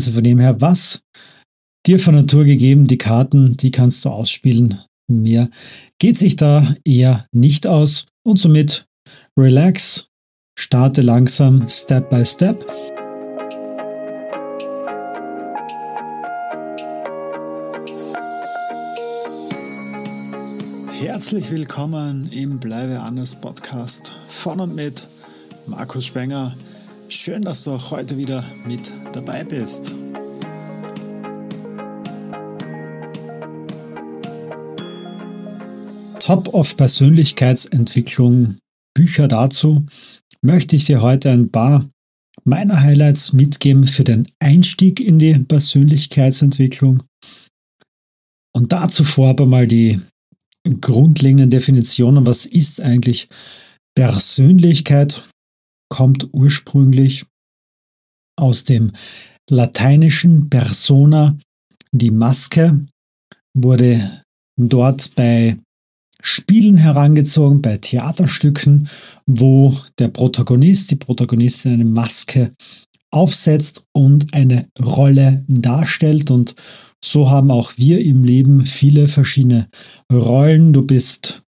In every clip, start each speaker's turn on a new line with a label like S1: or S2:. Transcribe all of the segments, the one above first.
S1: Also von dem her, was dir von Natur gegeben, die Karten, die kannst du ausspielen. Mehr geht sich da eher nicht aus und somit relax, starte langsam, Step by Step. Herzlich willkommen im Bleibe anders Podcast von und mit Markus Spenger. Schön, dass du auch heute wieder mit dabei bist. Top of Persönlichkeitsentwicklung Bücher dazu möchte ich dir heute ein paar meiner Highlights mitgeben für den Einstieg in die Persönlichkeitsentwicklung. Und dazu vorab einmal die grundlegenden Definitionen. Was ist eigentlich Persönlichkeit? Kommt ursprünglich aus dem lateinischen persona, die Maske, wurde dort bei Spielen herangezogen, bei Theaterstücken, wo der Protagonist, die Protagonistin eine Maske aufsetzt und eine Rolle darstellt. Und so haben auch wir im Leben viele verschiedene Rollen. Du bist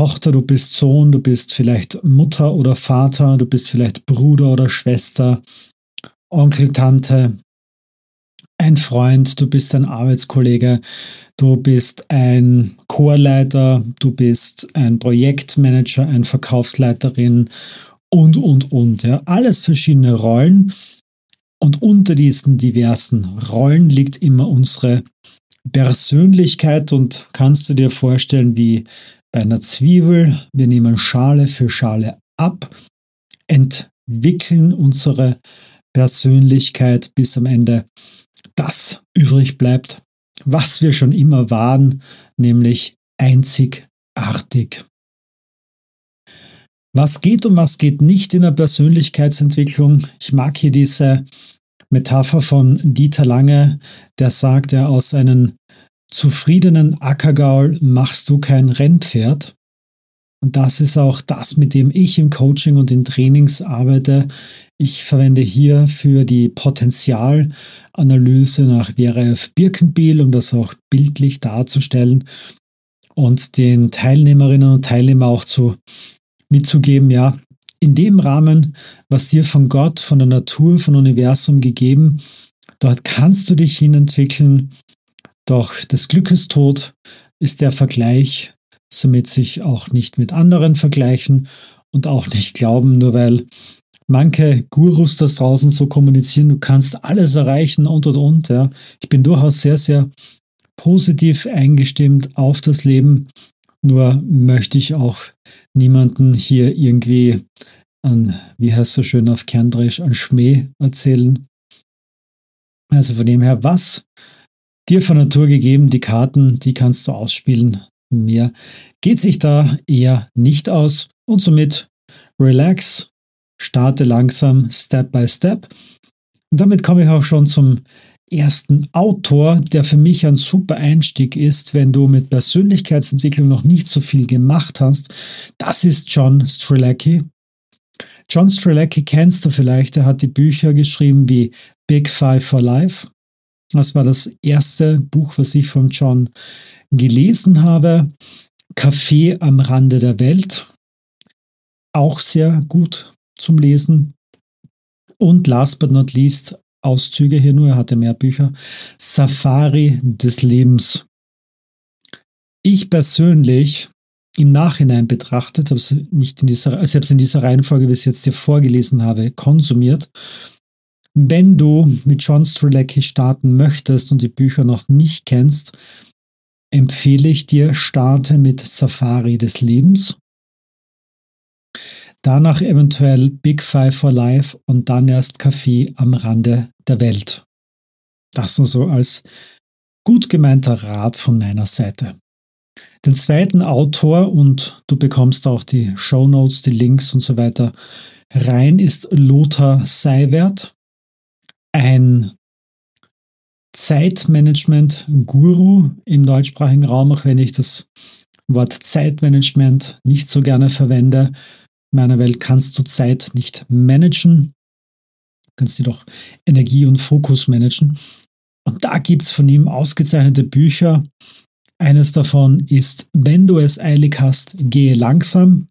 S1: Tochter, du bist Sohn, du bist vielleicht Mutter oder Vater, du bist vielleicht Bruder oder Schwester, Onkel, Tante, ein Freund, du bist ein Arbeitskollege, du bist ein Chorleiter, du bist ein Projektmanager, ein Verkaufsleiterin und, und, und. Ja. Alles verschiedene Rollen. Und unter diesen diversen Rollen liegt immer unsere Persönlichkeit und kannst du dir vorstellen, wie bei einer Zwiebel, wir nehmen Schale für Schale ab, entwickeln unsere Persönlichkeit bis am Ende das übrig bleibt, was wir schon immer waren, nämlich einzigartig. Was geht und was geht nicht in der Persönlichkeitsentwicklung? Ich mag hier diese Metapher von Dieter Lange, der sagt, ja, aus einem zufriedenen Ackergaul machst du kein Rennpferd. Und das ist auch das, mit dem ich im Coaching und in Trainings arbeite. Ich verwende hier für die Potenzialanalyse nach WRF Birkenbiel, um das auch bildlich darzustellen und den Teilnehmerinnen und Teilnehmern auch zu, mitzugeben, ja, in dem Rahmen, was dir von Gott, von der Natur, von Universum gegeben, dort kannst du dich hinentwickeln. Doch des Glückes Tod ist der Vergleich somit sich auch nicht mit anderen vergleichen und auch nicht glauben, nur weil manche Gurus das draußen so kommunizieren, du kannst alles erreichen und und und. Ja. Ich bin durchaus sehr, sehr positiv eingestimmt auf das Leben. Nur möchte ich auch niemanden hier irgendwie an, wie heißt so schön auf Kerndresch, an Schmäh erzählen. Also von dem her, was dir von Natur gegeben, die Karten, die kannst du ausspielen Mehr geht sich da eher nicht aus und somit relax, starte langsam Step by Step. Und damit komme ich auch schon zum ersten Autor, der für mich ein super Einstieg ist, wenn du mit Persönlichkeitsentwicklung noch nicht so viel gemacht hast. Das ist John Strelacki. John Strelacki kennst du vielleicht, er hat die Bücher geschrieben wie Big Five for Life. Das war das erste Buch, was ich von John gelesen habe. Café am Rande der Welt. Auch sehr gut zum Lesen. Und last but not least, Auszüge hier nur, er hatte mehr Bücher. Safari des Lebens. Ich persönlich im Nachhinein betrachtet, habe es nicht in dieser, also in dieser Reihenfolge, wie ich es jetzt dir vorgelesen habe, konsumiert wenn du mit John Strelacki starten möchtest und die Bücher noch nicht kennst, empfehle ich dir, starte mit Safari des Lebens. Danach eventuell Big Five for Life und dann erst Kaffee am Rande der Welt. Das nur so als gut gemeinter Rat von meiner Seite. Den zweiten Autor und du bekommst auch die Show Notes, die Links und so weiter rein ist Lothar Seiwert ein Zeitmanagement-Guru im deutschsprachigen Raum, auch wenn ich das Wort Zeitmanagement nicht so gerne verwende. In meiner Welt kannst du Zeit nicht managen. kannst dir doch Energie und Fokus managen. Und da gibt es von ihm ausgezeichnete Bücher. Eines davon ist Wenn du es eilig hast, gehe langsam.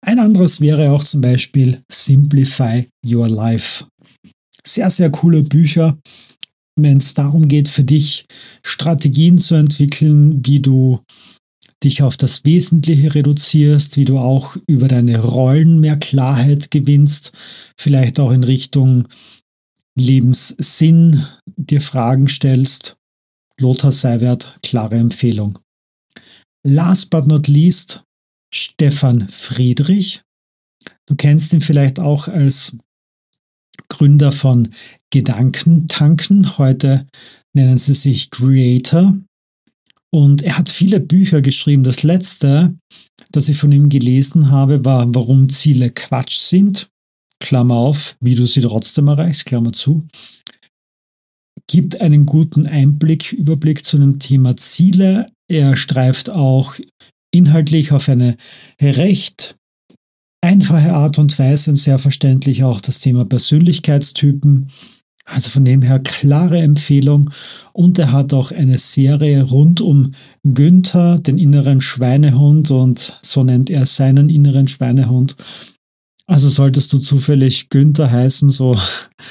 S1: Ein anderes wäre auch zum Beispiel Simplify Your Life. Sehr, sehr coole Bücher, wenn es darum geht, für dich Strategien zu entwickeln, wie du dich auf das Wesentliche reduzierst, wie du auch über deine Rollen mehr Klarheit gewinnst, vielleicht auch in Richtung Lebenssinn dir Fragen stellst. Lothar Seiwert, klare Empfehlung. Last but not least, Stefan Friedrich. Du kennst ihn vielleicht auch als Gründer von Gedankentanken. Heute nennen sie sich Creator. Und er hat viele Bücher geschrieben. Das letzte, das ich von ihm gelesen habe, war Warum Ziele Quatsch sind. Klammer auf, wie du sie trotzdem erreichst, Klammer zu. Gibt einen guten Einblick, Überblick zu dem Thema Ziele. Er streift auch inhaltlich auf eine recht einfache Art und Weise und sehr verständlich auch das Thema Persönlichkeitstypen. Also von dem her klare Empfehlung. Und er hat auch eine Serie rund um Günther, den inneren Schweinehund, und so nennt er seinen inneren Schweinehund. Also solltest du zufällig Günther heißen, so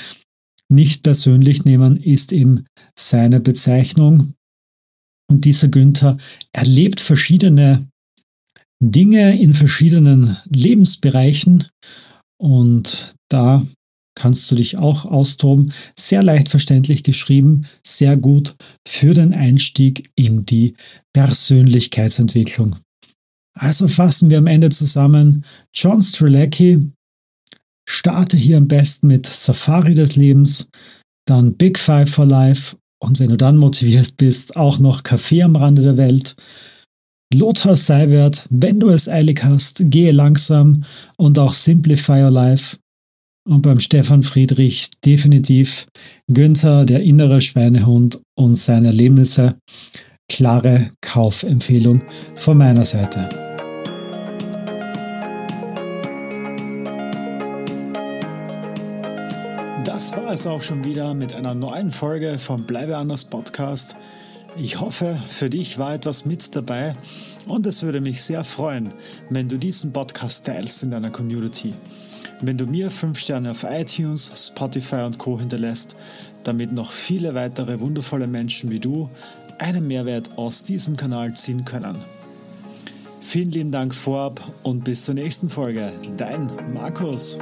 S1: nicht persönlich nehmen, ist eben seine Bezeichnung. Und dieser Günther erlebt verschiedene Dinge in verschiedenen Lebensbereichen und da kannst du dich auch austoben. Sehr leicht verständlich geschrieben, sehr gut für den Einstieg in die Persönlichkeitsentwicklung. Also fassen wir am Ende zusammen. John Strelacki, starte hier am besten mit Safari des Lebens, dann Big Five for Life und wenn du dann motiviert bist, auch noch Kaffee am Rande der Welt. Lothar Seiwert, wenn du es eilig hast, gehe langsam und auch Simplify Your Life. Und beim Stefan Friedrich definitiv Günther, der innere Schweinehund und seine Erlebnisse. Klare Kaufempfehlung von meiner Seite. Das war es auch schon wieder mit einer neuen Folge vom Bleibe anders Podcast. Ich hoffe, für dich war etwas mit dabei und es würde mich sehr freuen, wenn du diesen Podcast teilst in deiner Community. Wenn du mir 5 Sterne auf iTunes, Spotify und Co hinterlässt, damit noch viele weitere wundervolle Menschen wie du einen Mehrwert aus diesem Kanal ziehen können. Vielen lieben Dank vorab und bis zur nächsten Folge. Dein Markus.